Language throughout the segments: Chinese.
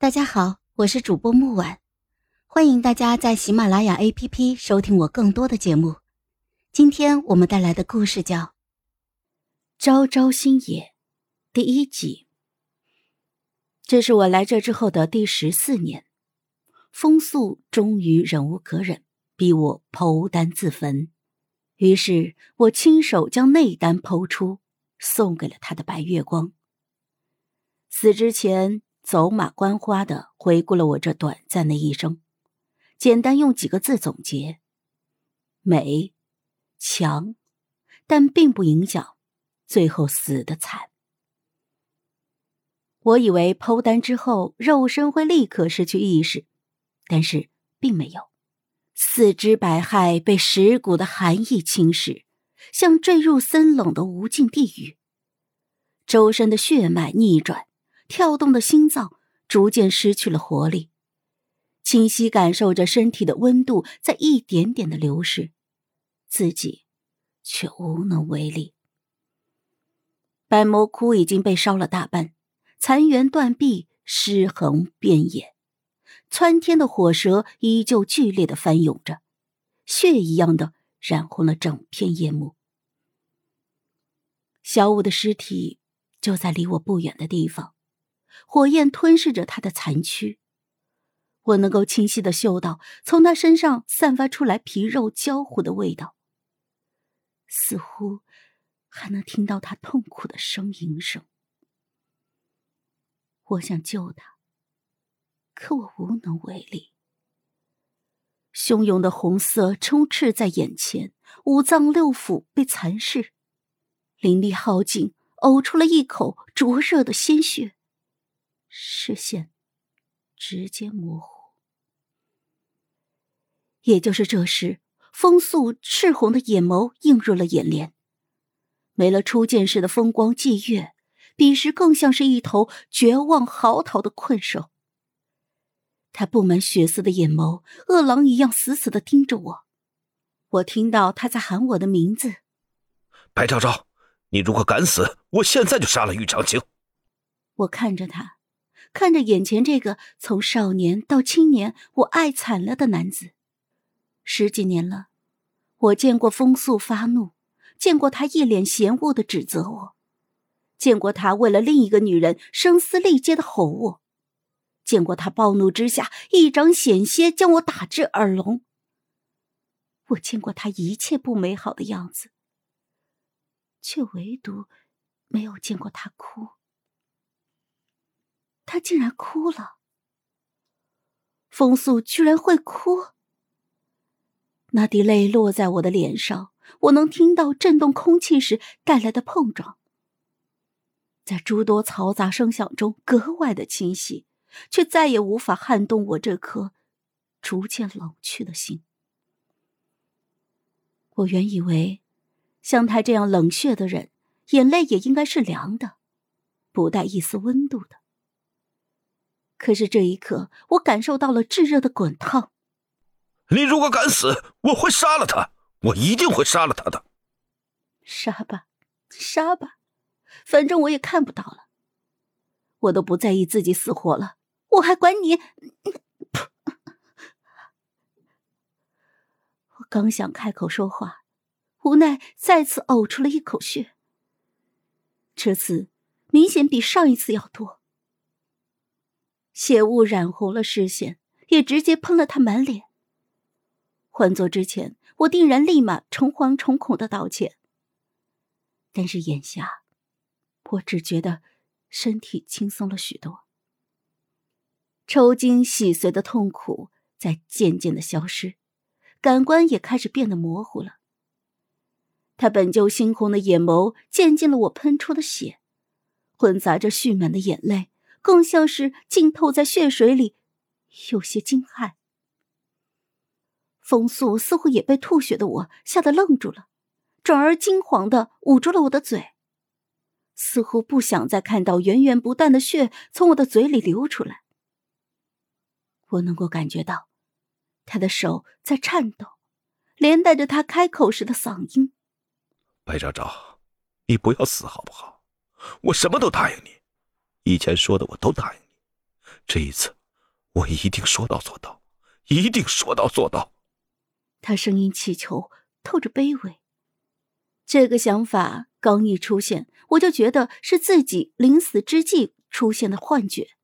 大家好，我是主播木婉，欢迎大家在喜马拉雅 APP 收听我更多的节目。今天我们带来的故事叫《朝朝星野》第一集。这是我来这之后的第十四年，风素终于忍无可忍，逼我剖丹自焚。于是我亲手将内丹剖出，送给了他的白月光。死之前。走马观花的回顾了我这短暂的一生，简单用几个字总结：美、强，但并不影响最后死的惨。我以为剖丹之后肉身会立刻失去意识，但是并没有，四肢百骸被蚀骨的寒意侵蚀，像坠入森冷的无尽地狱，周身的血脉逆转。跳动的心脏逐渐失去了活力，清晰感受着身体的温度在一点点的流逝，自己却无能为力。百魔窟已经被烧了大半，残垣断壁，尸横遍野，窜天的火舌依旧剧烈的翻涌着，血一样的染红了整片夜幕。小五的尸体就在离我不远的地方。火焰吞噬着他的残躯，我能够清晰的嗅到从他身上散发出来皮肉焦糊的味道，似乎还能听到他痛苦的呻吟声。我想救他，可我无能为力。汹涌的红色充斥在眼前，五脏六腑被蚕噬，灵力耗尽，呕出了一口灼热的鲜血。视线直接模糊。也就是这时，风素赤红的眼眸映入了眼帘，没了初见时的风光霁月，彼时更像是一头绝望嚎啕的困兽。他布满血丝的眼眸，饿狼一样死死的盯着我。我听到他在喊我的名字：“白昭昭，你如果敢死，我现在就杀了玉长青。”我看着他。看着眼前这个从少年到青年，我爱惨了的男子，十几年了，我见过风素发怒，见过他一脸嫌恶的指责我，见过他为了另一个女人声嘶力竭的吼我，见过他暴怒之下一掌险些将我打至耳聋。我见过他一切不美好的样子，却唯独没有见过他哭。他竟然哭了。风素居然会哭。那滴泪落在我的脸上，我能听到震动空气时带来的碰撞，在诸多嘈杂声响中格外的清晰，却再也无法撼动我这颗逐渐冷去的心。我原以为，像他这样冷血的人，眼泪也应该是凉的，不带一丝温度的。可是这一刻，我感受到了炙热的滚烫。你如果敢死，我会杀了他，我一定会杀了他的。杀吧，杀吧，反正我也看不到了。我都不在意自己死活了，我还管你！我刚想开口说话，无奈再次呕出了一口血。这次明显比上一次要多。血雾染红了视线，也直接喷了他满脸。换做之前，我定然立马诚惶诚恐的道歉。但是眼下，我只觉得身体轻松了许多，抽筋洗髓的痛苦在渐渐的消失，感官也开始变得模糊了。他本就猩红的眼眸见进了我喷出的血，混杂着蓄满的眼泪。更像是浸透在血水里，有些惊骇。风素似乎也被吐血的我吓得愣住了，转而惊慌的捂住了我的嘴，似乎不想再看到源源不断的血从我的嘴里流出来。我能够感觉到，他的手在颤抖，连带着他开口时的嗓音：“白昭昭，你不要死好不好？我什么都答应你。”以前说的我都答应你，这一次，我一定说到做到，一定说到做到。他声音乞求，透着卑微。这个想法刚一出现，我就觉得是自己临死之际出现的幻觉。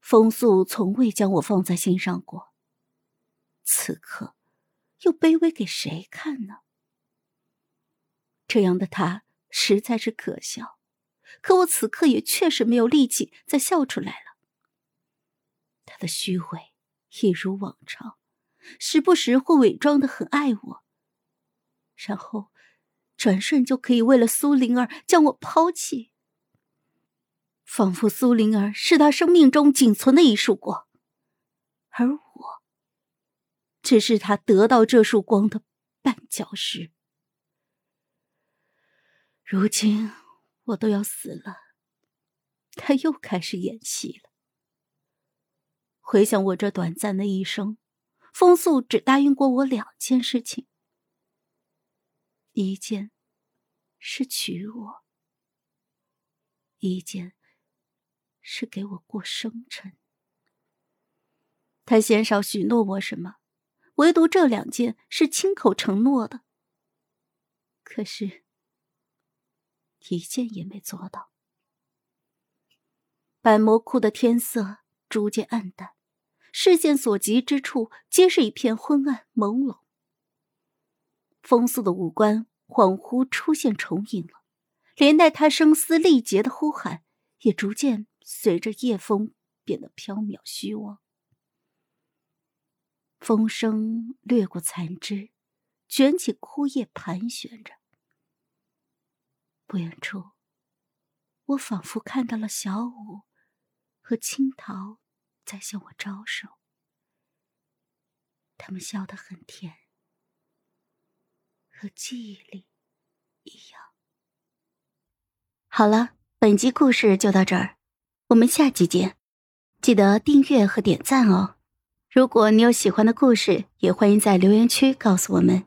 风素从未将我放在心上过，此刻又卑微给谁看呢？这样的他实在是可笑，可我此刻也确实没有力气再笑出来了。他的虚伪一如往常，时不时会伪装的很爱我，然后转瞬就可以为了苏灵儿将我抛弃。仿佛苏灵儿是他生命中仅存的一束光，而我只是他得到这束光的绊脚石。如今我都要死了，他又开始演戏了。回想我这短暂的一生，风素只答应过我两件事情：一件是娶我，一件。是给我过生辰。他鲜少许诺我什么，唯独这两件是亲口承诺的。可是，一件也没做到。百魔窟的天色逐渐暗淡，视线所及之处皆是一片昏暗朦胧。风素的五官恍惚出现重影了，连带他声嘶力竭的呼喊也逐渐。随着夜风变得飘渺虚妄，风声掠过残枝，卷起枯叶盘旋着。不远处，我仿佛看到了小舞和青桃在向我招手，他们笑得很甜，和记忆里一样。好了，本集故事就到这儿。我们下集见，记得订阅和点赞哦！如果你有喜欢的故事，也欢迎在留言区告诉我们。